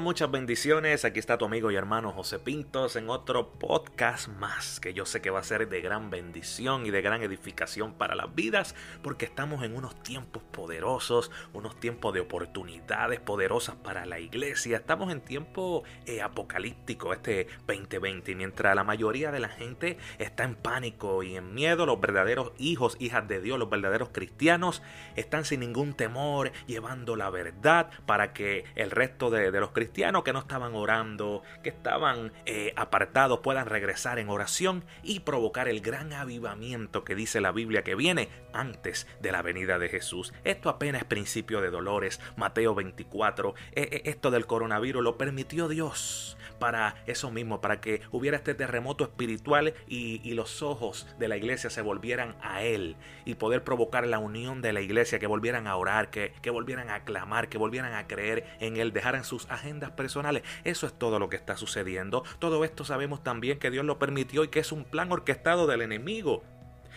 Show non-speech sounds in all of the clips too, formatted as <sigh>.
Muchas bendiciones. Aquí está tu amigo y hermano José Pintos en otro podcast más que yo sé que va a ser de gran bendición y de gran edificación para las vidas porque estamos en unos tiempos poderosos, unos tiempos de oportunidades poderosas para la iglesia. Estamos en tiempo eh, apocalíptico este 2020 y mientras la mayoría de la gente está en pánico y en miedo, los verdaderos hijos, hijas de Dios, los verdaderos cristianos están sin ningún temor llevando la verdad para que el resto de de los cristianos que no estaban orando, que estaban eh, apartados, puedan regresar en oración y provocar el gran avivamiento que dice la Biblia que viene antes de la venida de Jesús. Esto apenas es principio de dolores. Mateo 24. Eh, eh, esto del coronavirus lo permitió Dios para eso mismo, para que hubiera este terremoto espiritual y, los ojos de la iglesia se volvieran a Él y poder provocar la unión de la iglesia, que volvieran a orar, que, que volvieran a clamar, que volvieran a creer en Él, dejaran sus agendas personales. Eso es todo lo que está sucediendo. Todo esto sabemos también que Dios lo permitió y que es un plan orquestado del enemigo.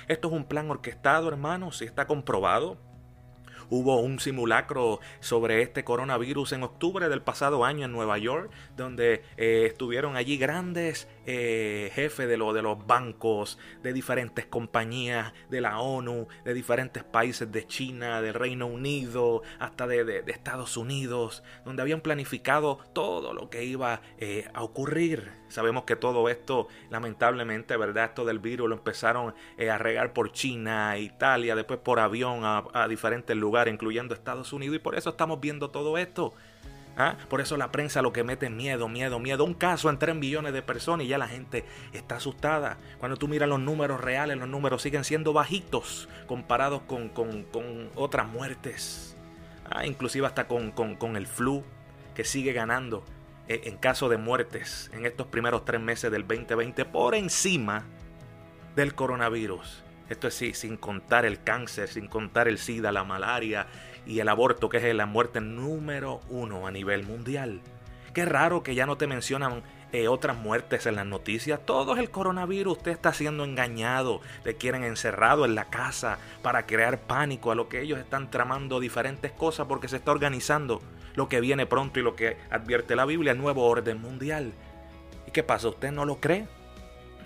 Esto es un plan orquestado, hermanos, y está comprobado Hubo un simulacro sobre este coronavirus en octubre del pasado año en Nueva York, donde eh, estuvieron allí grandes eh, jefes de, de los bancos, de diferentes compañías, de la ONU, de diferentes países de China, del Reino Unido, hasta de, Estados Unidos, donde habían planificado todo lo que iba eh, a ocurrir. Sabemos que todo esto, lamentablemente, ¿verdad? Esto del virus lo empezaron a regar por China, Italia, después por avión a diferentes lugares incluyendo Estados Unidos, y por eso estamos viendo todo esto. ¿Ah? Por eso la prensa lo que mete es miedo, miedo, miedo. Un caso en 3 millones de personas y ya la gente está asustada. Cuando tú miras los números reales, los números siguen siendo bajitos comparados con, otras muertes. ¿Ah? Inclusive hasta con, con, el flu que sigue ganando eh, en caso de muertes en estos primeros tres meses del 2020 por encima del coronavirus. Esto es sí, sin contar el cáncer, sin contar el SIDA, la malaria y el aborto, que es la muerte número uno a nivel mundial. Qué raro que ya no te mencionan eh, otras muertes en las noticias. Todo es el coronavirus. Usted está siendo engañado. Le quieren encerrado en la casa para crear pánico a lo que ellos están tramando diferentes cosas porque se está organizando lo que viene pronto y lo que advierte la Biblia, el nuevo orden mundial. ¿Y qué pasa? ¿Usted no lo cree?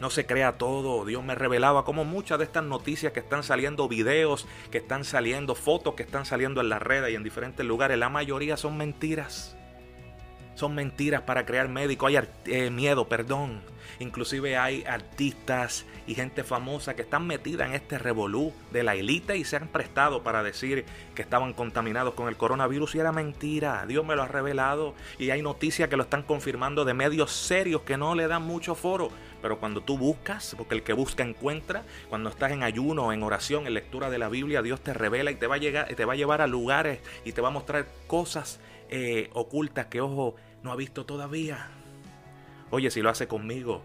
No se crea todo. Dios me revelaba como muchas de estas noticias que están saliendo, videos que están saliendo, fotos que están saliendo en las redes y en diferentes lugares, la mayoría son mentiras. Son mentiras para crear médicos. Hay eh, miedo, perdón. Inclusive hay artistas y gente famosa que están metida en este revolú de la élite y se han prestado para decir que estaban contaminados con el coronavirus y era mentira. Dios me lo ha revelado y hay noticias que lo están confirmando de medios serios que no le dan mucho foro. Pero cuando tú buscas, porque el que busca encuentra, cuando estás en ayuno, en oración, en lectura de la Biblia, Dios te revela y te va a, llegar, te va a llevar a lugares y te va a mostrar cosas eh, ocultas que ojo no ha visto todavía. Oye, si lo hace conmigo,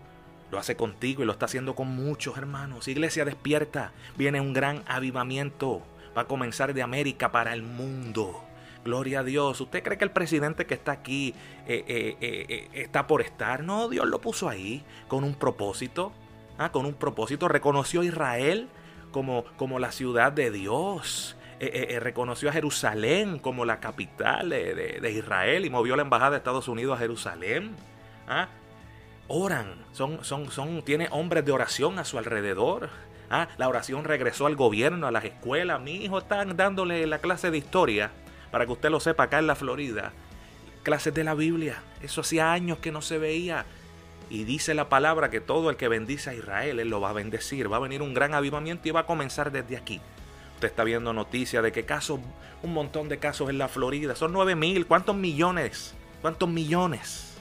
lo hace contigo y lo está haciendo con muchos hermanos. Iglesia despierta, viene un gran avivamiento. Va a comenzar de América para el mundo. Gloria a Dios. ¿Usted cree que el presidente que está aquí eh, eh, eh, está por estar? No, Dios lo puso ahí con un propósito. Ah, con un propósito. Reconoció a Israel como, como la ciudad de Dios. reconoció a Jerusalén como la capital de, Israel y movió la embajada de Estados Unidos a Jerusalén. ¿Ah? Oran, son, son, son, tiene hombres de oración a su alrededor. ¿Ah? La oración regresó al gobierno, a las escuelas. Mi hijo está dándole la clase de historia para que usted lo sepa, acá en la Florida, clases de la Biblia. Eso hacía años que no se veía. Y dice la palabra que todo el que bendice a Israel, Él lo va a bendecir. Va a venir un gran avivamiento y va a comenzar desde aquí. Usted está viendo noticias de que casos, un montón de casos en la Florida. Son 9 mil. ¿Cuántos millones? ¿Cuántos millones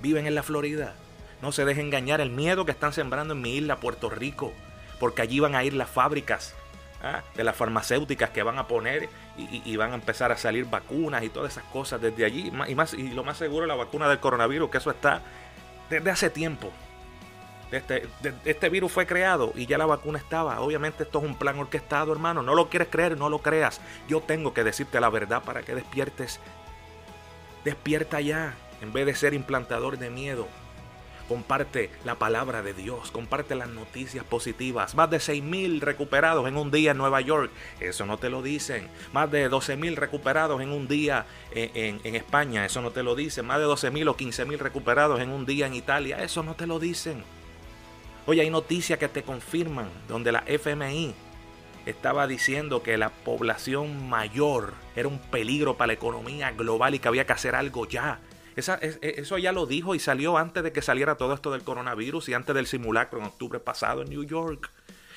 viven en la Florida? No se deje engañar el miedo que están sembrando en mi isla, Puerto Rico. porque allí van a ir las fábricas ¿ah? de las farmacéuticas que van a poner y, van a empezar a salir vacunas y todas esas cosas desde allí. Y, más, y lo más seguro, la vacuna del coronavirus, que eso está desde hace tiempo. Este, este virus fue creado y ya la vacuna estaba. Obviamente esto es un plan orquestado, hermano. No lo quieres creer, no lo creas. Yo tengo que decirte la verdad para que despiertes. Despierta ya, en vez de ser implantador de miedo. Comparte la palabra de Dios, comparte las noticias positivas. Más de 6.000 recuperados en un día en Nueva York, eso no te lo dicen. Más de 12.000 recuperados en un día en, España, eso no te lo dicen. Más de 12.000 o 15.000 recuperados en un día en Italia, eso no te lo dicen. Oye, hay noticias que te confirman donde la FMI estaba diciendo que la población mayor era un peligro para la economía global y que había que hacer algo ya. E, eso ya lo dijo y salió antes de que saliera todo esto del coronavirus y antes del simulacro en octubre pasado en New York.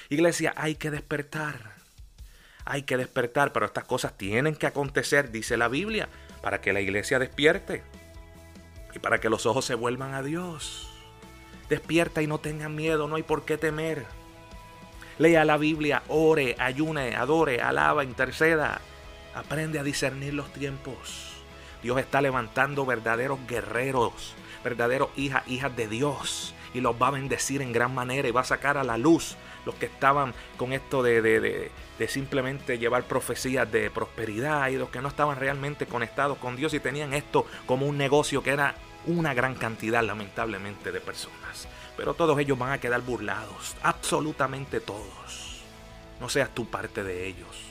Iglesia, hay que despertar. Hay que despertar, pero estas cosas tienen que acontecer, dice la Biblia, para que la iglesia despierte y para que los ojos se vuelvan a Dios. Despierta y no tengan miedo, no hay por qué temer. Lea la Biblia, ore, ayune, adore, alaba, interceda. Aprende a discernir los tiempos. Dios está levantando verdaderos guerreros, verdaderos hijas, hijas de Dios. Y los va a bendecir en gran manera y va a sacar a la luz los que estaban con esto de, de, de, simplemente llevar profecías de prosperidad y los que no estaban realmente conectados con Dios y tenían esto como un negocio que era una gran cantidad lamentablemente de personas. Pero todos ellos van a quedar burlados, absolutamente todos. No seas tú parte de ellos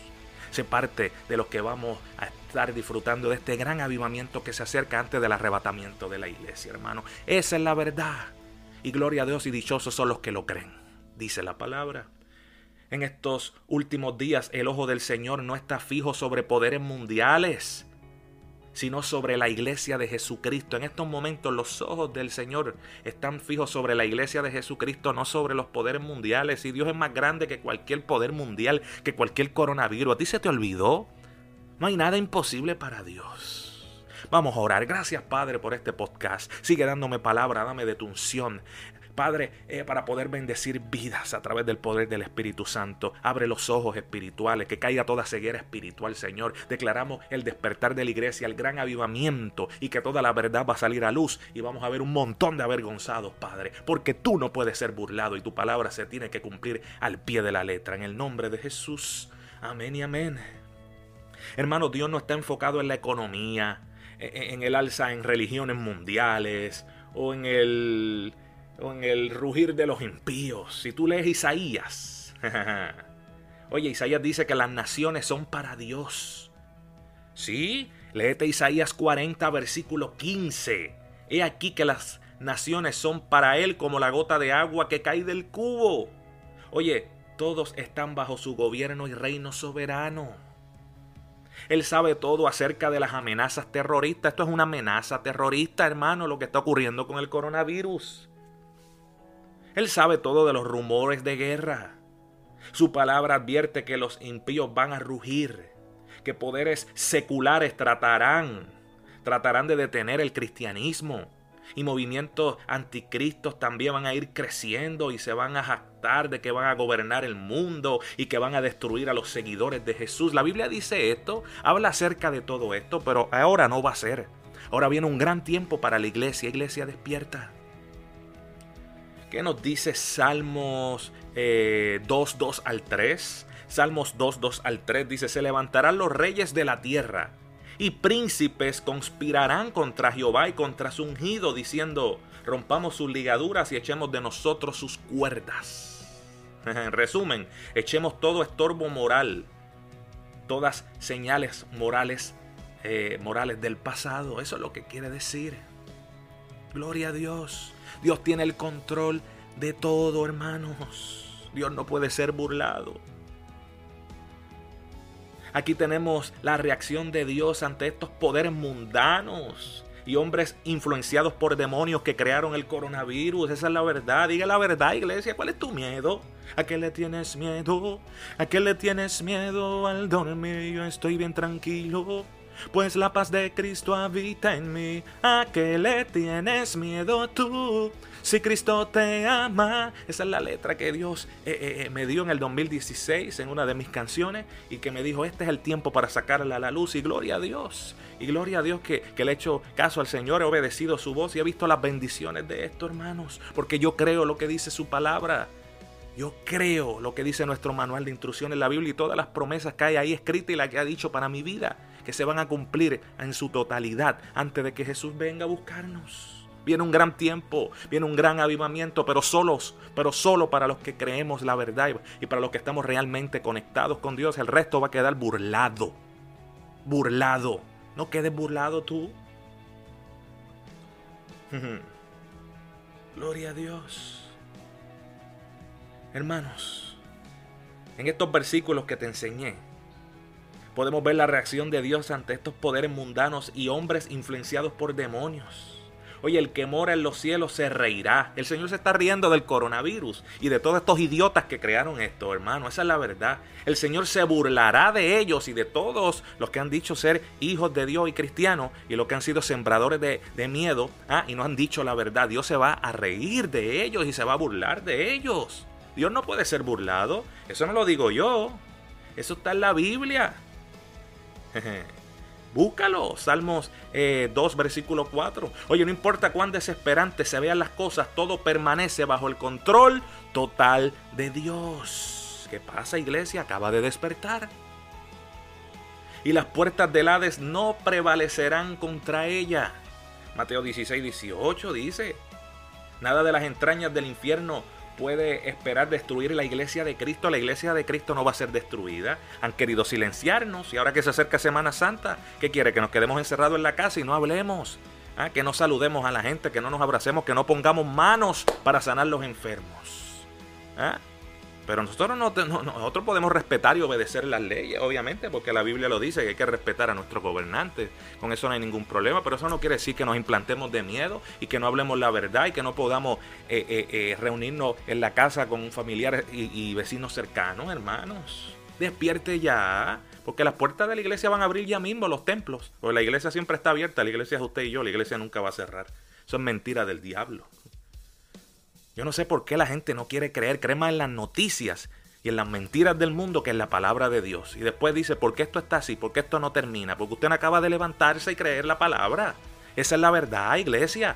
parte de los que vamos a disfrutando de este gran avivamiento que se acerca antes del arrebatamiento de la iglesia, hermano. Esa es la verdad. Y gloria a Dios y dichosos son los que lo creen, dice la palabra. En estos últimos días el ojo del Señor no está fijo sobre poderes mundiales, sino sobre la iglesia de Jesucristo. En estos momentos los ojos del Señor están fijos sobre la iglesia de Jesucristo, no sobre los poderes mundiales. Y Dios es más grande que cualquier poder mundial, que cualquier coronavirus. ¿A ti se te olvidó? No hay nada imposible para Dios. Vamos a orar. Gracias, Padre, por este podcast. Sigue dándome palabra, dame de tu unción. Padre, eh, para poder bendecir vidas a través del poder del Espíritu Santo. Abre los ojos espirituales, que caiga toda ceguera espiritual, Señor. Declaramos el despertar de la iglesia, el gran avivamiento y que toda la verdad va a salir a luz y vamos a ver un montón de avergonzados, Padre, porque tú no puedes ser burlado y tu palabra se tiene que cumplir al pie de la letra. En el nombre de Jesús. Amén y amén. Hermano, Dios no está enfocado en la economía, e, e, en el alza en religiones mundiales o en el o en el rugir de los impíos. Si tú lees Isaías, <laughs> oye, Isaías dice que las naciones son para Dios. Sí, léete Isaías 40, versículo 15. He aquí que las naciones son para Él como la gota de agua que cae del cubo. Oye, todos están bajo su gobierno y reino soberano. Él sabe todo acerca de las amenazas terroristas. Esto es una amenaza terrorista, hermano, lo que está ocurriendo con el coronavirus. Él sabe todo de los rumores de guerra. Su palabra advierte que los impíos van a rugir, que poderes seculares tratarán, tratarán de detener el cristianismo. Y movimientos anticristos también van a ir creciendo y se van a jactar de que van a gobernar el mundo y que van a destruir a los seguidores de Jesús. La Biblia dice esto, habla acerca de todo esto, pero ahora no va a ser. Ahora viene un gran tiempo para la iglesia, iglesia despierta. ¿Qué nos dice Salmos 2, eh, 2 al 3? Salmos 2, 2 al 3 dice, se levantarán los reyes de la tierra y príncipes conspirarán contra Jehová y contra su ungido, diciendo, rompamos sus ligaduras y echemos de nosotros sus cuerdas. <laughs> En resumen, echemos todo estorbo moral, todas señales morales, eh, morales del pasado. Eso es lo que quiere decir. Gloria a Dios. Dios tiene el control de todo, hermanos. Dios no puede ser burlado. Aquí tenemos la reacción de Dios ante estos poderes mundanos y hombres influenciados por demonios que crearon el coronavirus. Esa es la verdad. Diga la verdad, iglesia. ¿Cuál es tu miedo? ¿A qué le tienes miedo? ¿A qué le tienes miedo al dormir? Yo estoy bien tranquilo. Pues la paz de Cristo habita en mí. ¿A qué le tienes miedo tú? Si Cristo te ama. Esa es la letra que Dios eh, eh, eh, me dio en el 2016 en una de mis canciones y que me dijo, este es el tiempo para sacarla a la luz. Y gloria a Dios. Y gloria a Dios que, que le he hecho caso al Señor, he obedecido su voz y he visto las bendiciones de esto, hermanos. Porque yo creo lo que dice su palabra. Yo creo lo que dice nuestro manual de instrucciones la Biblia y todas las promesas que hay ahí escritas y las que ha dicho para mi vida, que se van a cumplir en su totalidad antes de que Jesús venga a buscarnos. Viene un gran tiempo, viene un gran avivamiento, pero solos, pero solo para los que creemos la verdad y para los que estamos realmente conectados con Dios. El resto va a quedar burlado. Burlado. No quedes burlado tú. <laughs> Gloria a Dios. Hermanos, en estos versículos que te enseñé, podemos ver la reacción de Dios ante estos poderes mundanos y hombres influenciados por demonios. Oye, el que mora en los cielos se reirá. El Señor se está riendo del coronavirus y de todos estos idiotas que crearon esto, hermano. Esa es la verdad. El Señor se burlará de ellos y de todos los que han dicho ser hijos de Dios y cristianos y los que han sido sembradores de, miedo ah, y no han dicho la verdad. Dios se va a reír de ellos y se va a burlar de ellos. Dios no puede ser burlado. Eso no lo digo yo. Eso está en la Biblia. <laughs> Búscalo, Salmos 2, eh, versículo 4. Oye, no importa cuán desesperante se vean las cosas, todo permanece bajo el control total de Dios. ¿Qué pasa, iglesia? Acaba de despertar. Y las puertas del Hades no prevalecerán contra ella. Mateo 16, 18 dice, nada de las entrañas del infierno puede esperar destruir la iglesia de Cristo. La iglesia de Cristo no va a ser destruida. Han querido silenciarnos y ahora que se acerca Semana Santa, ¿qué quiere? Que nos quedemos encerrados en la casa y no hablemos. ¿Ah? Que no saludemos a la gente, que no nos abracemos, que no pongamos manos para sanar los enfermos. ¿Ah? Pero nosotros, no, nosotros podemos respetar y obedecer las leyes, obviamente, porque la Biblia lo dice, que hay que respetar a nuestros gobernantes. Con eso no hay ningún problema, pero eso no quiere decir que nos implantemos de miedo y que no hablemos la verdad y que no podamos eh, eh, eh, reunirnos en la casa con un familiar y, vecinos cercanos, hermanos. Despierte ya, porque las puertas de la iglesia van a abrir ya mismo, los templos. Porque la iglesia siempre está abierta, la iglesia es usted y yo, la iglesia nunca va a cerrar. Eso es mentira del diablo. Yo no sé por qué la gente no quiere creer, cree más en las noticias y en las mentiras del mundo que en la palabra de Dios. Y después dice, ¿por qué esto está así? ¿Por qué esto no termina? Porque usted no acaba de levantarse y creer la palabra. Esa es la verdad, iglesia.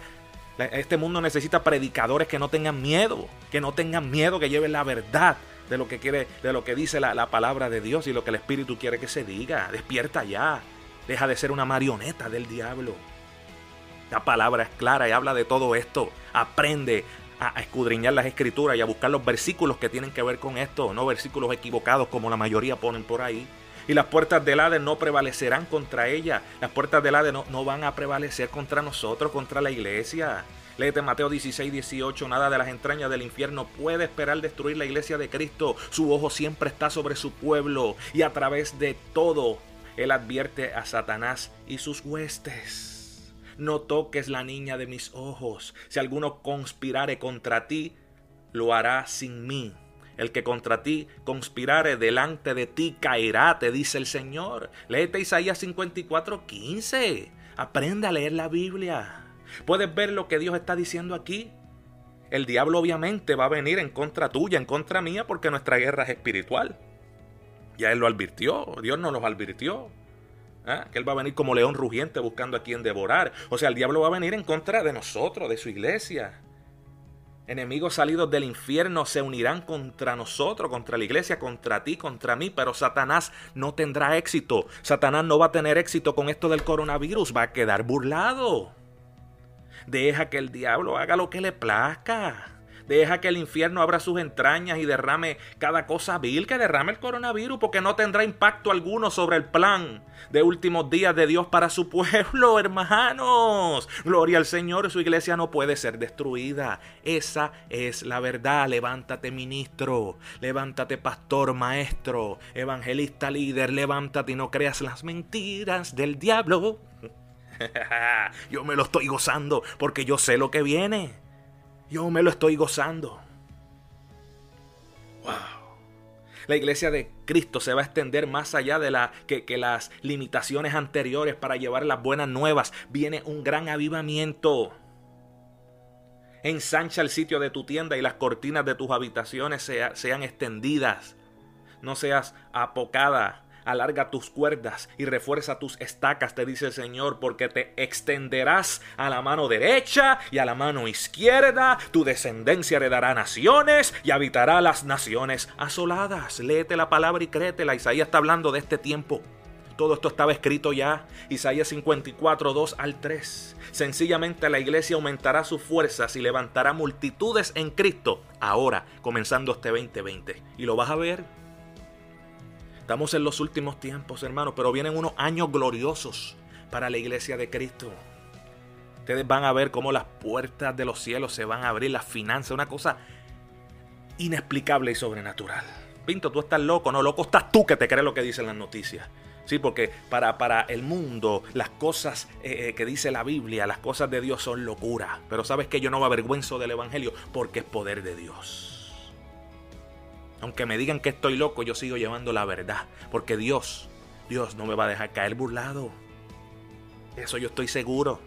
Este mundo necesita predicadores que no tengan miedo, que no tengan miedo, que lleven la verdad de lo que quiere, de lo que dice la, la palabra de Dios y lo que el Espíritu quiere que se diga. Despierta ya. Deja de ser una marioneta del diablo. La palabra es clara y habla de todo esto. Aprende a, escudriñar las escrituras y a buscar los versículos que tienen que ver con esto, no versículos equivocados como la mayoría ponen por ahí. Y las puertas del Hades no prevalecerán contra ella. Las puertas del Hades no, no van a prevalecer contra nosotros, contra la iglesia. Léete Mateo 16, 18. Nada de las entrañas del infierno puede esperar destruir la iglesia de Cristo. Su ojo siempre está sobre su pueblo. Y a través de todo, Él advierte a Satanás y sus huestes no toques la niña de mis ojos. Si alguno conspirare contra ti, lo hará sin mí. El que contra ti conspirare delante de ti caerá, te dice el Señor. Léete Isaías 54, 15. Aprende a leer la Biblia. ¿Puedes ver lo que Dios está diciendo aquí? El diablo obviamente va a venir en contra tuya, en contra mía, porque nuestra guerra es espiritual. Ya Él lo advirtió, Dios nos lo advirtió. ¿Ah? Que Él va a venir como león rugiente buscando a quien devorar. O sea, el diablo va a venir en contra de nosotros, de su iglesia. Enemigos salidos del infierno se unirán contra nosotros, contra la iglesia, contra ti, contra mí, pero Satanás no tendrá éxito. Satanás no va a tener éxito con esto del coronavirus, va a quedar burlado. Deja que el diablo haga lo que le plazca. Deja que el infierno abra sus entrañas y derrame cada cosa vil que derrame el coronavirus, porque no tendrá impacto alguno sobre el plan de últimos días de Dios para su pueblo, <laughs> hermanos. Gloria al Señor, su iglesia no puede ser destruida. Esa es la verdad. Levántate, ministro. Levántate, pastor, maestro, evangelista, líder. Levántate y no creas las mentiras del diablo. <laughs> yo me lo estoy gozando porque yo sé lo que viene. Yo me lo estoy gozando. Wow. La iglesia de Cristo se va a extender más allá de la, que, que las limitaciones anteriores para llevar las buenas nuevas. Viene un gran avivamiento. Ensancha el sitio de tu tienda y las cortinas de tus habitaciones sean extendidas. No seas apocada alarga tus cuerdas y refuerza tus estacas, te dice el Señor, porque te extenderás a la mano derecha y a la mano izquierda, tu descendencia heredará naciones y habitará las naciones asoladas. Léete la palabra y créetela. Isaías está hablando de este tiempo. Todo esto estaba escrito ya. Isaías 54, 2 al 3. Sencillamente la iglesia aumentará sus fuerzas y levantará multitudes en Cristo ahora, comenzando este 2020. Y lo vas a ver Estamos en los últimos tiempos, hermanos, pero vienen unos años gloriosos para la iglesia de Cristo. Ustedes van a ver cómo las puertas de los cielos se van a abrir, las finanzas, una cosa inexplicable y sobrenatural. Pinto, tú estás loco, no, loco estás tú que te crees lo que dicen las noticias. Sí, porque para, para el mundo las cosas eh, eh, que dice la Biblia, las cosas de Dios son locura. Pero sabes que yo no me avergüenzo del Evangelio porque es poder de Dios. Aunque me digan que estoy loco, yo sigo llevando la verdad. Porque Dios, Dios no me va a dejar caer burlado. Eso yo estoy seguro.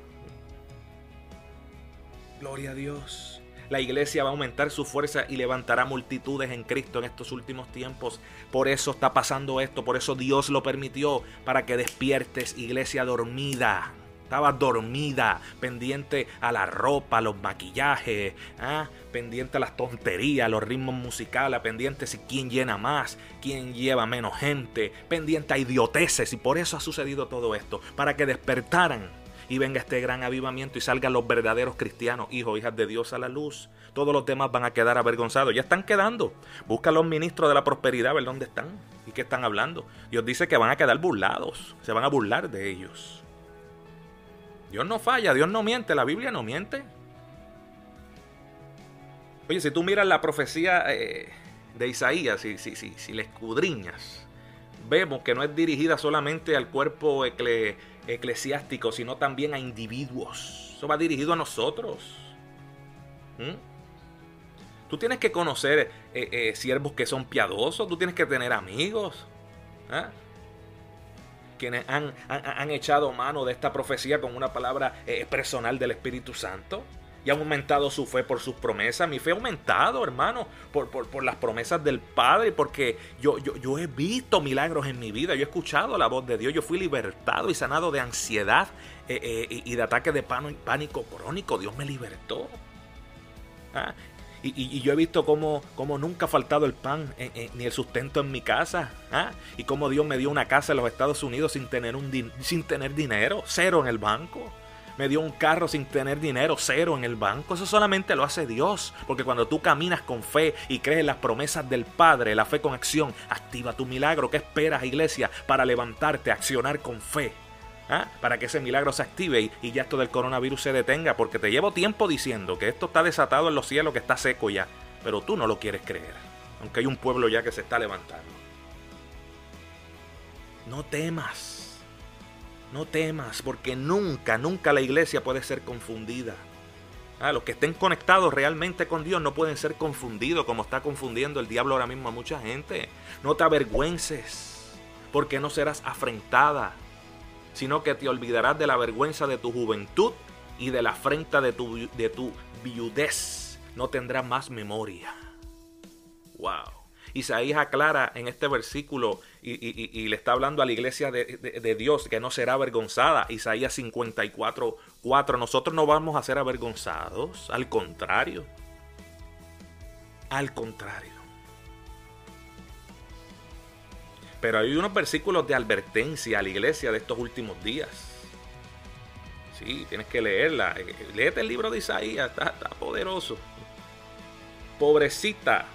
Gloria a Dios. La iglesia va a aumentar su fuerza y levantará multitudes en Cristo en estos últimos tiempos. Por eso está pasando esto, por eso Dios lo permitió, para que despiertes, iglesia dormida. Estaba dormida, pendiente a la ropa, los maquillajes, ¿ah? pendiente a las tonterías, los ritmos musicales, pendiente si quién llena más, quién lleva menos gente, pendiente a idioteces. Y por eso ha sucedido todo esto, para que despertaran y venga este gran avivamiento y salgan los verdaderos cristianos, hijos, hijas de Dios a la luz. Todos los demás van a quedar avergonzados. Ya están quedando. Busca a los ministros de la prosperidad, a ver dónde están y qué están hablando. Dios dice que van a quedar burlados. Se van a burlar de ellos. Dios no falla, Dios no miente, la Biblia no miente. Oye, si tú miras la profecía eh, de Isaías, si, si, si, si le escudriñas, vemos que no es dirigida solamente al cuerpo eclesiástico, sino también a individuos. Eso va dirigido a nosotros. ¿Mm? Tú tienes que conocer eh, eh, siervos que son piadosos, tú tienes que tener amigos. ¿ah? Quienes han, echado mano de esta profecía con una palabra eh, personal del Espíritu Santo y han aumentado su fe por sus promesas. Mi fe ha aumentado, hermano, por, por, las promesas del Padre, porque yo, yo, yo, he visto milagros en mi vida, yo he escuchado la voz de Dios, yo fui libertado y sanado de ansiedad eh, eh, y de ataque de pánico crónico. Dios me libertó. ¿Ah? Y, yo he visto cómo, cómo, nunca ha faltado el pan ni el sustento en mi casa. ¿ah? Y cómo Dios me dio una casa en los Estados Unidos sin tener, un sin tener dinero, cero en el banco. Me dio un carro sin tener dinero, cero en el banco. Eso solamente lo hace Dios. Porque cuando tú caminas con fe y crees en las promesas del Padre, la fe con acción, activa tu milagro. ¿Qué esperas, iglesia, para levantarte, accionar con fe? ¿Ah? para que ese milagro se active y, ya esto del coronavirus se detenga, porque te llevo tiempo diciendo que esto está desatado en los cielos, que está seco ya, pero tú no lo quieres creer, aunque hay un pueblo ya que se está levantando. No temas, no temas, porque nunca, nunca la iglesia puede ser confundida. Ah, los que estén conectados realmente con Dios no pueden ser confundidos como está confundiendo el diablo ahora mismo a mucha gente. No te avergüences, porque no serás afrentada sino que te olvidarás de la vergüenza de tu juventud y de la afrenta de tu, de tu viudez. No tendrás más memoria. Wow. Isaías aclara en este versículo y, le está hablando a la iglesia de, Dios que no será avergonzada. Isaías 54, 4. Nosotros no vamos a ser avergonzados. Al contrario. Al contrario. Pero hay unos versículos de advertencia a la iglesia de estos últimos días. Sí, tienes que leerla. Léete el libro de Isaías, está, poderoso. Pobrecita,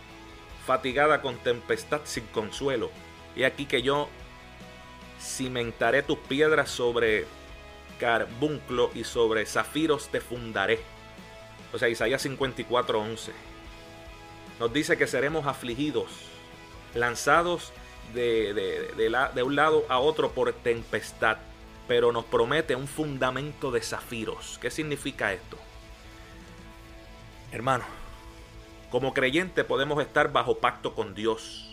fatigada con tempestad sin consuelo. Y aquí que yo cimentaré tus piedras sobre carbunclo y sobre zafiros te fundaré. O sea, Isaías 54:11. Nos dice que seremos afligidos, lanzados de, un lado a otro por tempestad, pero nos promete un fundamento de zafiros. ¿Qué significa esto? Hermano, como creyente podemos estar bajo pacto con Dios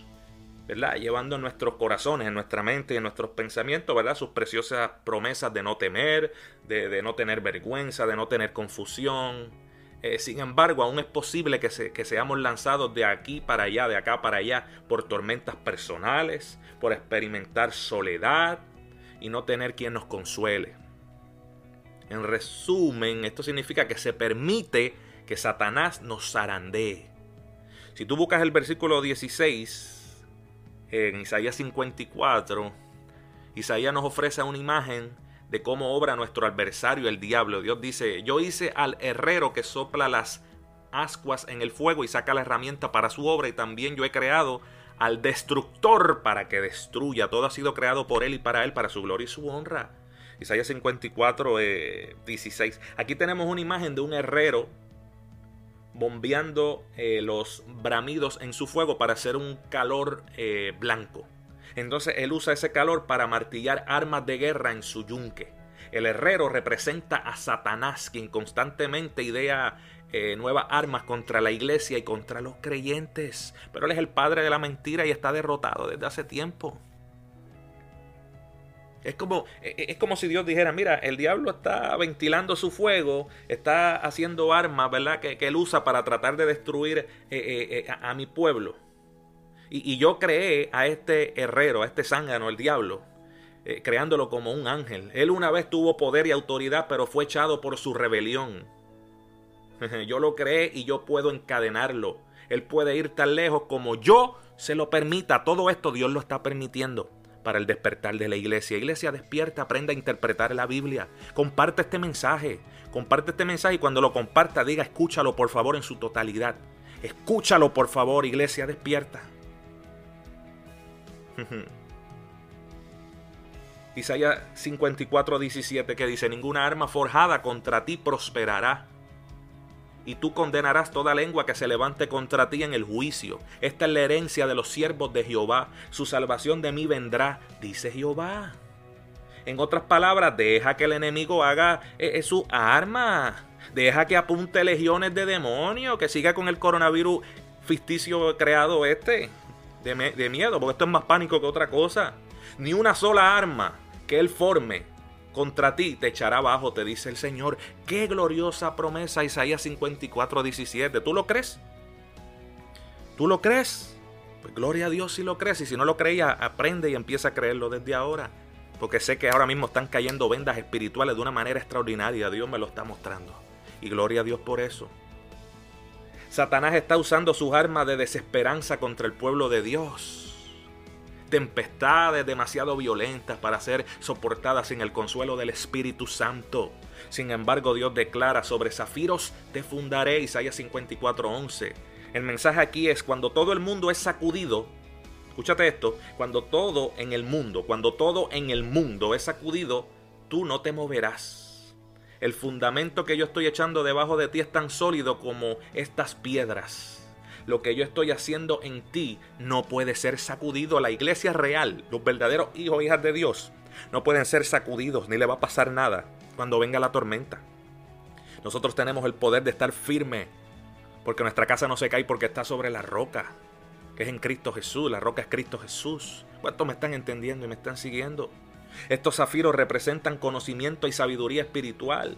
¿verdad? Llevando en nuestros corazones, en nuestra mente y en nuestros pensamientos, ¿verdad? Sus preciosas promesas de no temer, de, no tener vergüenza, de no tener confusión. Eh, sin embargo, aún es posible que, que seamos lanzados de aquí para allá, de acá para allá, por tormentas personales, por experimentar soledad y no tener quien nos consuele. En resumen, esto significa que se permite que Satanás nos zarandee. Si tú buscas el versículo 16, en Isaías 54, Isaías nos ofrece una imagen de cómo obra nuestro adversario, el diablo. Dios dice, yo hice al herrero que sopla las ascuas en el fuego y saca la herramienta para su obra y también yo he creado al destructor para que destruya. Todo ha sido creado por él y para él, para su gloria y su honra. Isaías 54, 16. Eh, Aquí tenemos una imagen de un herrero bombeando eh, los bramidos en su fuego para hacer un calor eh, blanco. Entonces él usa ese calor para martillar armas de guerra en su yunque. El herrero representa a Satanás, quien constantemente idea eh, nuevas armas contra la iglesia y contra los creyentes. Pero él es el padre de la mentira y está derrotado desde hace tiempo. Es como, e, e, es como si Dios dijera, mira, el diablo está ventilando su fuego, está haciendo armas, ¿verdad? Que, él usa para tratar de destruir eh, eh, a, mi pueblo. Y, yo creé a este herrero, a este zángano, el diablo, creándolo como un ángel. Él una vez tuvo poder y autoridad, pero fue echado por su rebelión. <laughs> yo lo creé y yo puedo encadenarlo. Él puede ir tan lejos como yo se lo permita. Todo esto Dios lo está permitiendo para el despertar de la iglesia. Iglesia, despierta, aprenda a interpretar la Biblia. Comparte este mensaje. Comparte este mensaje y cuando lo comparta, diga, escúchalo por favor en su totalidad. Escúchalo por favor, iglesia, despierta. Isaías 54, 17 que dice, ninguna arma forjada contra ti prosperará y tú condenarás toda lengua que se levante contra ti en el juicio. Esta es la herencia de los siervos de Jehová. Su salvación de mí vendrá, dice Jehová. En otras palabras, deja que el enemigo haga eh, eh, su arma. Deja que apunte legiones de demonios, que siga con el coronavirus ficticio creado este. De, miedo, porque esto es más pánico que otra cosa. Ni una sola arma que él forme contra ti te echará abajo, te dice el Señor. Qué gloriosa promesa, Isaías 54, 17. ¿Tú lo crees? ¿Tú lo crees? Pues gloria a Dios si lo crees. Y si no lo creía, aprende y empieza a creerlo desde ahora. Porque sé que ahora mismo están cayendo vendas espirituales de una manera extraordinaria. Dios me lo está mostrando. Y gloria a Dios por eso. Satanás está usando sus armas de desesperanza contra el pueblo de Dios tempestades demasiado violentas para ser soportadas sin el consuelo del Espíritu Santo. Sin embargo, Dios declara, sobre zafiros te fundaré, Isaías 54:11. El mensaje aquí es, cuando todo el mundo es sacudido, escúchate esto, cuando todo en el mundo, cuando todo en el mundo es sacudido, tú no te moverás. El fundamento que yo estoy echando debajo de ti es tan sólido como estas piedras lo que yo estoy haciendo en ti no puede ser sacudido. La iglesia real, los verdaderos hijos e hijas de Dios, no pueden ser sacudidos ni le va a pasar nada cuando venga la tormenta. Nosotros tenemos el poder de estar firme porque nuestra casa no se cae porque está sobre la roca, que es en Cristo Jesús. La roca es Cristo Jesús. ¿Cuántos me están entendiendo y me están siguiendo? Estos zafiros representan conocimiento y sabiduría espiritual,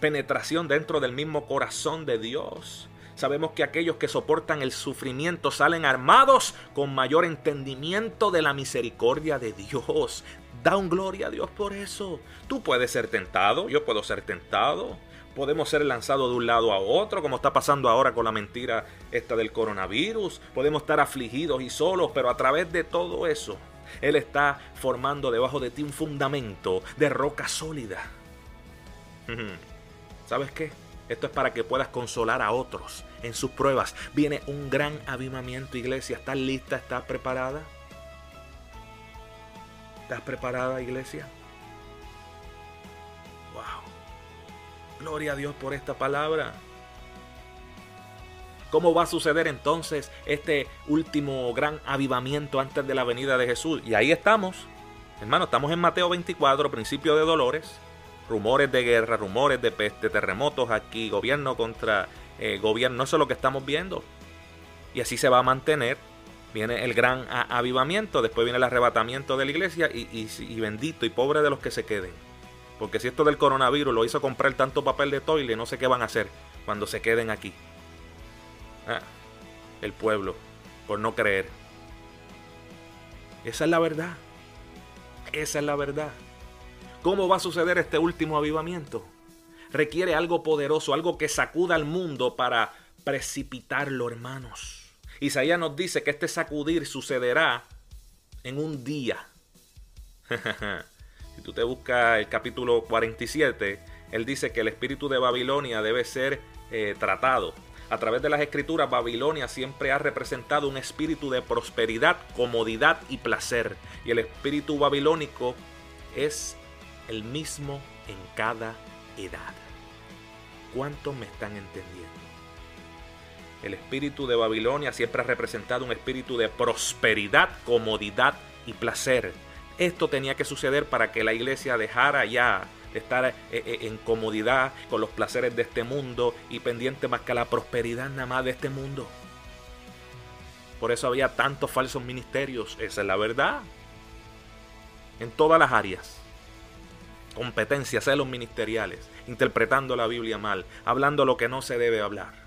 penetración dentro del mismo corazón de Dios, Sabemos que aquellos que soportan el sufrimiento salen armados con mayor entendimiento de la misericordia de Dios. Da un gloria a Dios por eso. Tú puedes ser tentado, yo puedo ser tentado. Podemos ser lanzados de un lado a otro, como está pasando ahora con la mentira esta del coronavirus. Podemos estar afligidos y solos, pero a través de todo eso, Él está formando debajo de ti un fundamento de roca sólida. ¿Sabes qué? Esto es para que puedas consolar a otros en sus pruebas. Viene un gran avivamiento, iglesia. ¿Estás lista? ¿Estás preparada? ¿Estás preparada, iglesia? Wow. Gloria a Dios por esta palabra. ¿Cómo va a suceder entonces este último gran avivamiento antes de la venida de Jesús? Y ahí estamos. Hermano, estamos en Mateo 24, principio de dolores rumores de guerra, rumores de peste, terremotos aquí, gobierno contra eh, gobierno, eso es lo que estamos viendo. Y así se va a mantener Viene el gran avivamiento, después viene el arrebatamiento de la iglesia y, bendito y pobre de los que se queden. Porque si esto del coronavirus lo hizo comprar tanto papel de toile, no sé qué van a hacer cuando se queden aquí. Ah, el pueblo, por no creer. Esa es la verdad. Esa es la verdad. ¿Cómo va a suceder este último avivamiento? Requiere algo poderoso, algo que sacuda al mundo para precipitarlo, hermanos. Isaías nos dice que este sacudir sucederá en un día. <laughs> si tú te buscas el capítulo 47, él dice que el espíritu de Babilonia debe ser eh, tratado. A través de las escrituras, Babilonia siempre ha representado un espíritu de prosperidad, comodidad y placer. Y el espíritu babilónico es el mismo en cada edad. ¿Cuántos me están entendiendo? El espíritu de Babilonia siempre ha representado un espíritu de prosperidad, comodidad y placer. Esto tenía que suceder para que la iglesia dejara ya estar eh, eh, en comodidad con los placeres de este mundo y pendiente más que a la prosperidad nada más de este mundo. Por eso había tantos falsos ministerios, esa es la verdad. En todas las áreas. Competencias, celos ministeriales, interpretando la Biblia mal, hablando lo que no se debe hablar.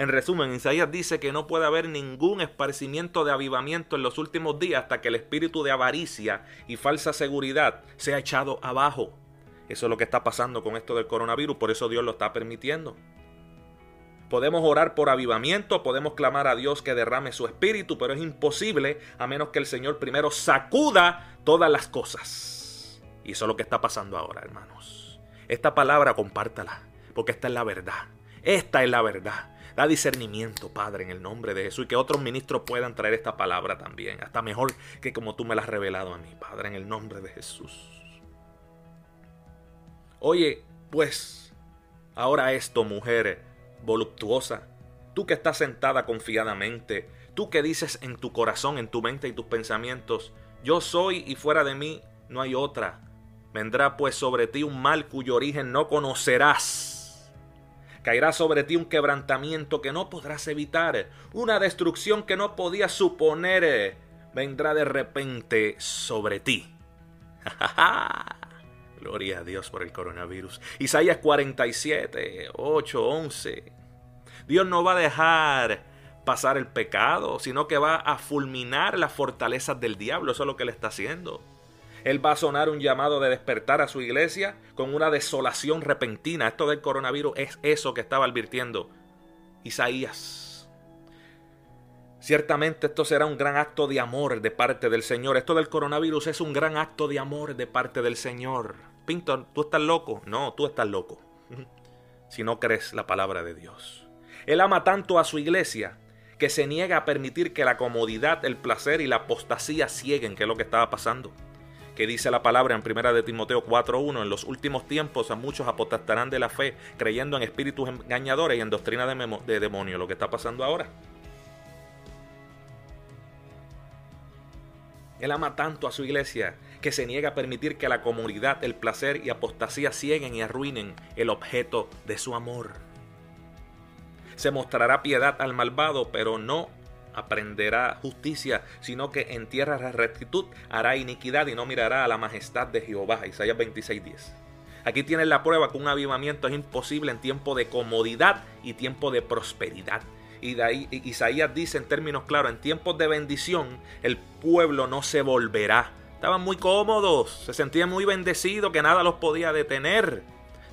En resumen, Isaías dice que no puede haber ningún esparcimiento de avivamiento en los últimos días hasta que el espíritu de avaricia y falsa seguridad sea echado abajo. Eso es lo que está pasando con esto del coronavirus, por eso Dios lo está permitiendo. Podemos orar por avivamiento, podemos clamar a Dios que derrame su espíritu, pero es imposible a menos que el Señor primero sacuda todas las cosas. Y eso es lo que está pasando ahora, hermanos. Esta palabra compártala, porque esta es la verdad. Esta es la verdad. Da discernimiento, Padre, en el nombre de Jesús. Y que otros ministros puedan traer esta palabra también. Hasta mejor que como tú me la has revelado a mí, Padre, en el nombre de Jesús. Oye, pues, ahora esto, mujer voluptuosa, tú que estás sentada confiadamente, tú que dices en tu corazón, en tu mente y tus pensamientos, yo soy y fuera de mí no hay otra. Vendrá pues sobre ti un mal cuyo origen no conocerás Caerá sobre ti un quebrantamiento que no podrás evitar, una destrucción que no podías suponer. Vendrá de repente sobre ti. <laughs> Gloria a Dios por el coronavirus. Isaías 47, 8, 11. Dios no va a dejar pasar el pecado, sino que va a fulminar las fortalezas del diablo. Eso es lo que le está haciendo. Él va a sonar un llamado de despertar a su iglesia con una desolación repentina. Esto del coronavirus es eso que estaba advirtiendo Isaías. Ciertamente esto será un gran acto de amor de parte del Señor. Esto del coronavirus es un gran acto de amor de parte del Señor. Pinto, ¿tú estás loco? No, tú estás loco. <laughs> Si no crees la palabra de Dios. Él ama tanto a su iglesia que se niega a permitir que la comodidad, el placer y la apostasía cieguen, que es lo que estaba pasando que dice la palabra en primera de Timoteo 4.1, en los últimos tiempos a muchos apostarán de la fe, creyendo en espíritus engañadores y en doctrina de, de demonio, lo que está pasando ahora. Él ama tanto a su iglesia que se niega a permitir que la comunidad, el placer y apostasía cieguen y arruinen el objeto de su amor. Se mostrará piedad al malvado, pero no aprenderá justicia, sino que en tierra rectitud hará iniquidad y no mirará a la majestad de Jehová. Isaías 26:10. Aquí tienes la prueba que un avivamiento es imposible en tiempo de comodidad y tiempo de prosperidad. Y ahí Isaías dice en términos claros, en tiempos de bendición el pueblo no se volverá. Estaban muy cómodos, se sentían muy bendecidos, que nada los podía detener.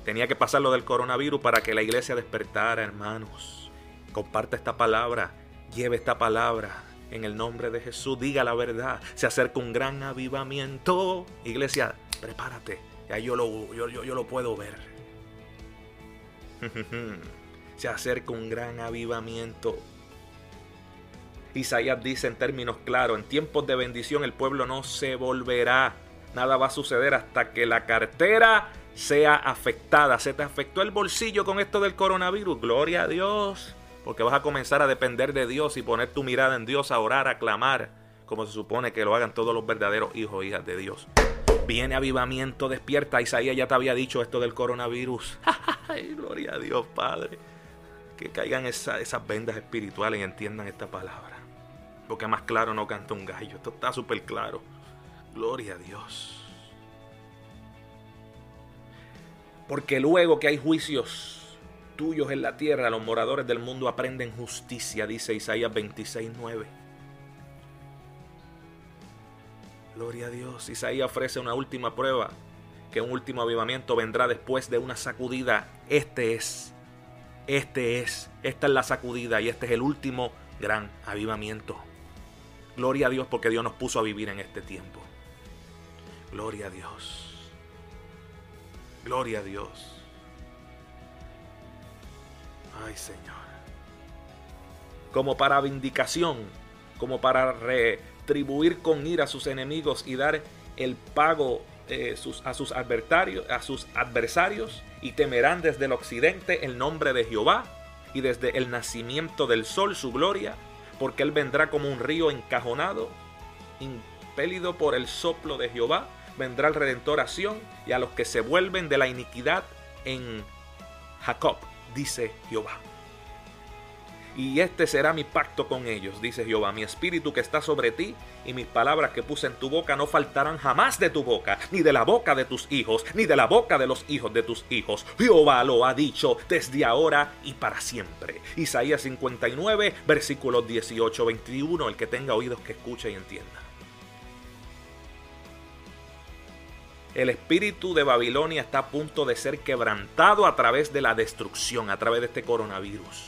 Tenía que pasar lo del coronavirus para que la iglesia despertara, hermanos. Comparte esta palabra Lleve esta palabra en el nombre de Jesús. Diga la verdad. Se acerca un gran avivamiento. Iglesia, prepárate. Ya yo lo, yo, yo, lo puedo ver. <laughs> Se acerca un gran avivamiento. Isaías dice en términos claros, en tiempos de bendición el pueblo no se volverá. Nada va a suceder hasta que la cartera sea afectada. ¿Se te afectó el bolsillo con esto del coronavirus? Gloria a Dios porque vas a comenzar a depender de Dios y poner tu mirada en Dios, a orar, a clamar, como se supone que lo hagan todos los verdaderos hijos e hijas de Dios. Viene avivamiento, despierta. Isaías ya te había dicho esto del coronavirus. <laughs> Gloria a Dios, Padre. Que caigan esas vendas espirituales y entiendan esta palabra. Porque más claro no canta un gallo. Esto está súper claro. Gloria a Dios. Porque luego que hay juicios tuyos en la tierra, los moradores del mundo aprenden justicia, dice Isaías 26, 9. Gloria a Dios. Isaías ofrece una última prueba, que un último avivamiento vendrá después de una sacudida. Este es, este es, esta es la sacudida y este es el último gran avivamiento. Gloria a Dios porque Dios nos puso a vivir en este tiempo. Gloria a Dios. Gloria a Dios. Ay Señor. Como para vindicación, como para retribuir con ira a sus enemigos y dar el pago eh, a, sus adversarios, a sus adversarios y temerán desde el occidente el nombre de Jehová y desde el nacimiento del sol su gloria, porque él vendrá como un río encajonado, impelido por el soplo de Jehová, vendrá el redentor a y a los que se vuelven de la iniquidad en Jacob dice Jehová. Y este será mi pacto con ellos, dice Jehová. Mi espíritu que está sobre ti y mis palabras que puse en tu boca no faltarán jamás de tu boca, ni de la boca de tus hijos, ni de la boca de los hijos de tus hijos. Jehová lo ha dicho desde ahora y para siempre. Isaías 59, versículos 18, 21. El que tenga oídos que escuche y entienda. El espíritu de Babilonia está a punto de ser quebrantado a través de la destrucción, a través de este coronavirus.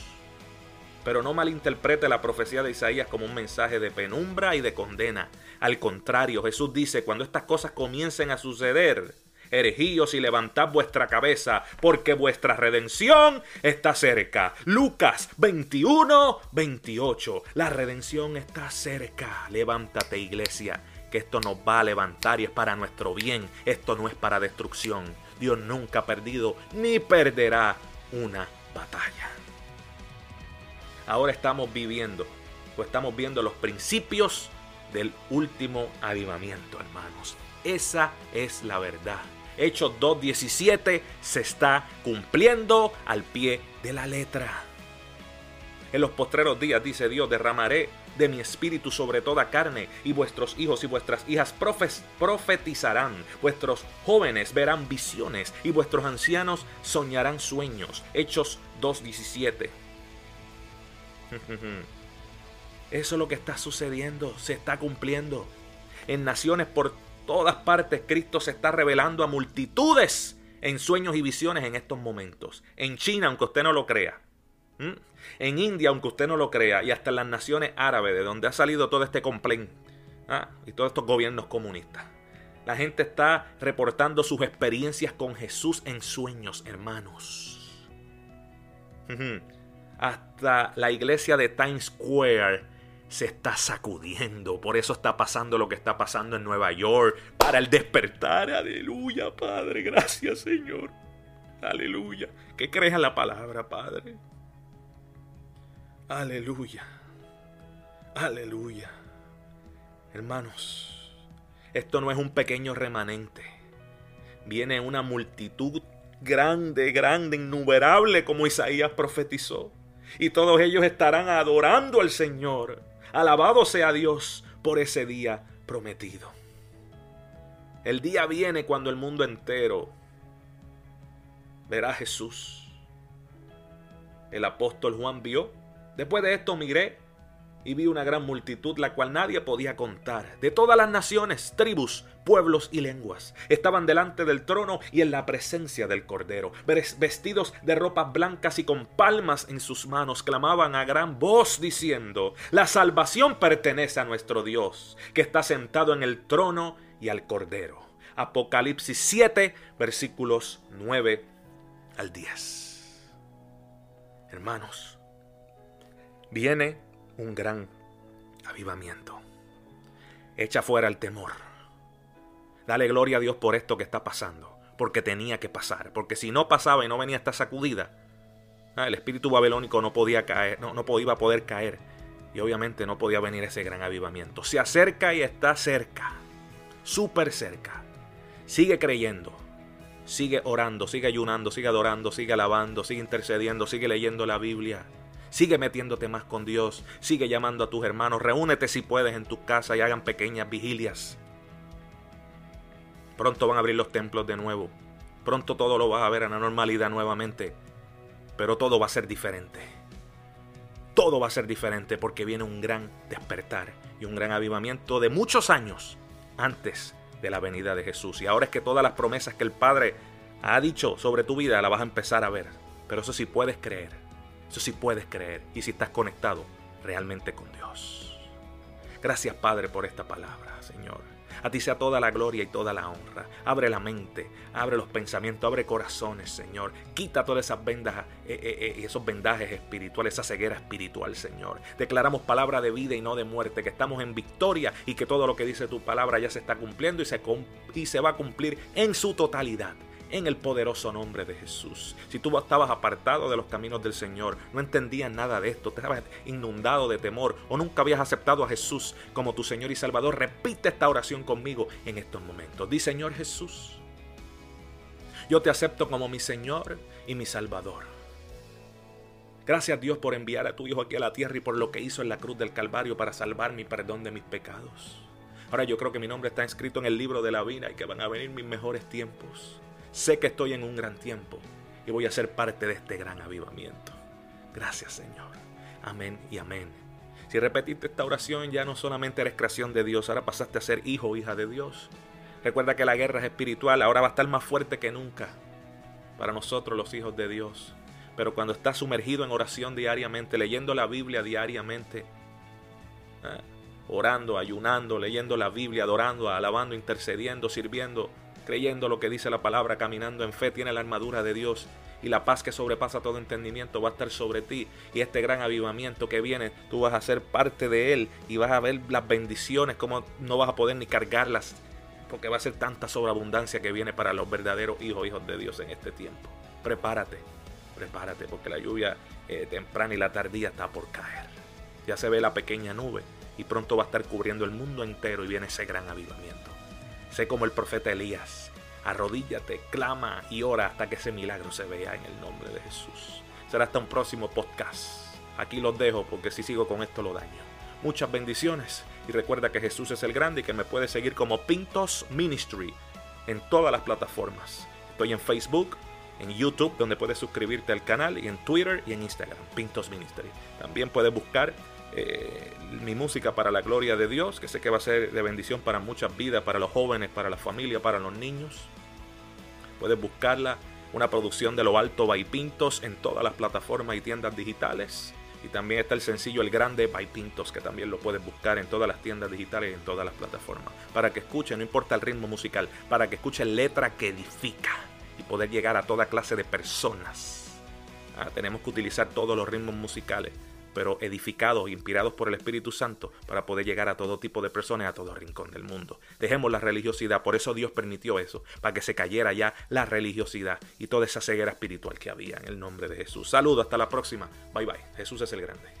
Pero no malinterprete la profecía de Isaías como un mensaje de penumbra y de condena. Al contrario, Jesús dice, cuando estas cosas comiencen a suceder, herejíos y levantad vuestra cabeza, porque vuestra redención está cerca. Lucas 21, 28. La redención está cerca. Levántate, iglesia que esto nos va a levantar y es para nuestro bien. Esto no es para destrucción. Dios nunca ha perdido ni perderá una batalla. Ahora estamos viviendo o estamos viendo los principios del último avivamiento, hermanos. Esa es la verdad. Hechos 2.17 se está cumpliendo al pie de la letra. En los postreros días, dice Dios, derramaré de mi espíritu sobre toda carne, y vuestros hijos y vuestras hijas profetizarán, vuestros jóvenes verán visiones, y vuestros ancianos soñarán sueños. Hechos 2.17. <laughs> Eso es lo que está sucediendo, se está cumpliendo. En naciones por todas partes, Cristo se está revelando a multitudes en sueños y visiones en estos momentos. En China, aunque usted no lo crea. En India, aunque usted no lo crea, y hasta en las naciones árabes, de donde ha salido todo este complaint ¿ah? y todos estos gobiernos comunistas. La gente está reportando sus experiencias con Jesús en sueños, hermanos. Hasta la iglesia de Times Square se está sacudiendo. Por eso está pasando lo que está pasando en Nueva York. Para el despertar. Aleluya, Padre. Gracias, Señor. Aleluya. ¿Qué crees en la palabra, Padre? Aleluya. Aleluya. Hermanos, esto no es un pequeño remanente. Viene una multitud grande, grande, innumerable, como Isaías profetizó. Y todos ellos estarán adorando al Señor. Alabado sea Dios por ese día prometido. El día viene cuando el mundo entero verá a Jesús. El apóstol Juan vio Después de esto miré y vi una gran multitud, la cual nadie podía contar, de todas las naciones, tribus, pueblos y lenguas. Estaban delante del trono y en la presencia del Cordero, vestidos de ropas blancas y con palmas en sus manos, clamaban a gran voz diciendo, La salvación pertenece a nuestro Dios, que está sentado en el trono y al Cordero. Apocalipsis 7, versículos 9 al 10. Hermanos, viene un gran avivamiento. Echa fuera el temor. Dale gloria a Dios por esto que está pasando, porque tenía que pasar, porque si no pasaba y no venía esta sacudida, ah, el espíritu babilónico no podía caer, no, no podía poder caer, y obviamente no podía venir ese gran avivamiento. Se acerca y está cerca, súper cerca. Sigue creyendo, sigue orando, sigue ayunando, sigue adorando, sigue alabando, sigue intercediendo, sigue leyendo la Biblia Sigue metiéndote más con Dios. Sigue llamando a tus hermanos. Reúnete si puedes en tu casa y hagan pequeñas vigilias. Pronto van a abrir los templos de nuevo. Pronto todo lo vas a ver en la normalidad nuevamente. Pero todo va a ser diferente. Todo va a ser diferente porque viene un gran despertar y un gran avivamiento de muchos años antes de la venida de Jesús. Y ahora es que todas las promesas que el Padre ha dicho sobre tu vida la vas a empezar a ver. Pero eso sí puedes creer. Eso sí puedes creer. Y si estás conectado realmente con Dios. Gracias Padre por esta palabra, Señor. A ti sea toda la gloria y toda la honra. Abre la mente, abre los pensamientos, abre corazones, Señor. Quita todas esas vendas, eh, eh, eh, esos vendajes espirituales, esa ceguera espiritual, Señor. Declaramos palabra de vida y no de muerte, que estamos en victoria y que todo lo que dice tu palabra ya se está cumpliendo y se, y se va a cumplir en su totalidad en el poderoso nombre de Jesús. Si tú estabas apartado de los caminos del Señor, no entendías nada de esto, estabas inundado de temor o nunca habías aceptado a Jesús como tu Señor y Salvador, repite esta oración conmigo en estos momentos. Di Señor Jesús, yo te acepto como mi Señor y mi Salvador. Gracias Dios por enviar a tu Hijo aquí a la tierra y por lo que hizo en la cruz del Calvario para salvar mi perdón de mis pecados. Ahora yo creo que mi nombre está escrito en el libro de la vida y que van a venir mis mejores tiempos. Sé que estoy en un gran tiempo y voy a ser parte de este gran avivamiento. Gracias Señor. Amén y amén. Si repetiste esta oración ya no solamente eres creación de Dios, ahora pasaste a ser hijo o hija de Dios. Recuerda que la guerra es espiritual, ahora va a estar más fuerte que nunca para nosotros los hijos de Dios. Pero cuando estás sumergido en oración diariamente, leyendo la Biblia diariamente, ¿eh? orando, ayunando, leyendo la Biblia, adorando, alabando, intercediendo, sirviendo, creyendo lo que dice la palabra, caminando en fe, tiene la armadura de Dios y la paz que sobrepasa todo entendimiento va a estar sobre ti. Y este gran avivamiento que viene, tú vas a ser parte de él y vas a ver las bendiciones, como no vas a poder ni cargarlas, porque va a ser tanta sobreabundancia que viene para los verdaderos hijos, hijos de Dios en este tiempo. Prepárate, prepárate, porque la lluvia eh, temprana y la tardía está por caer. Ya se ve la pequeña nube y pronto va a estar cubriendo el mundo entero y viene ese gran avivamiento. Sé como el profeta Elías. Arrodíllate, clama y ora hasta que ese milagro se vea en el nombre de Jesús. Será hasta un próximo podcast. Aquí los dejo porque si sigo con esto lo daño. Muchas bendiciones y recuerda que Jesús es el grande y que me puedes seguir como Pintos Ministry en todas las plataformas. Estoy en Facebook, en YouTube, donde puedes suscribirte al canal, y en Twitter y en Instagram, Pintos Ministry. También puedes buscar eh, mi música para la gloria de Dios, que sé que va a ser de bendición para muchas vidas, para los jóvenes, para la familia, para los niños. Puedes buscarla, una producción de lo alto by Pintos en todas las plataformas y tiendas digitales. Y también está el sencillo El Grande by Pintos, que también lo puedes buscar en todas las tiendas digitales y en todas las plataformas. Para que escuchen, no importa el ritmo musical, para que escuchen letra que edifica y poder llegar a toda clase de personas. Ah, tenemos que utilizar todos los ritmos musicales pero edificados, inspirados por el Espíritu Santo, para poder llegar a todo tipo de personas, a todo rincón del mundo. Dejemos la religiosidad, por eso Dios permitió eso, para que se cayera ya la religiosidad y toda esa ceguera espiritual que había en el nombre de Jesús. Saludos, hasta la próxima. Bye bye. Jesús es el grande.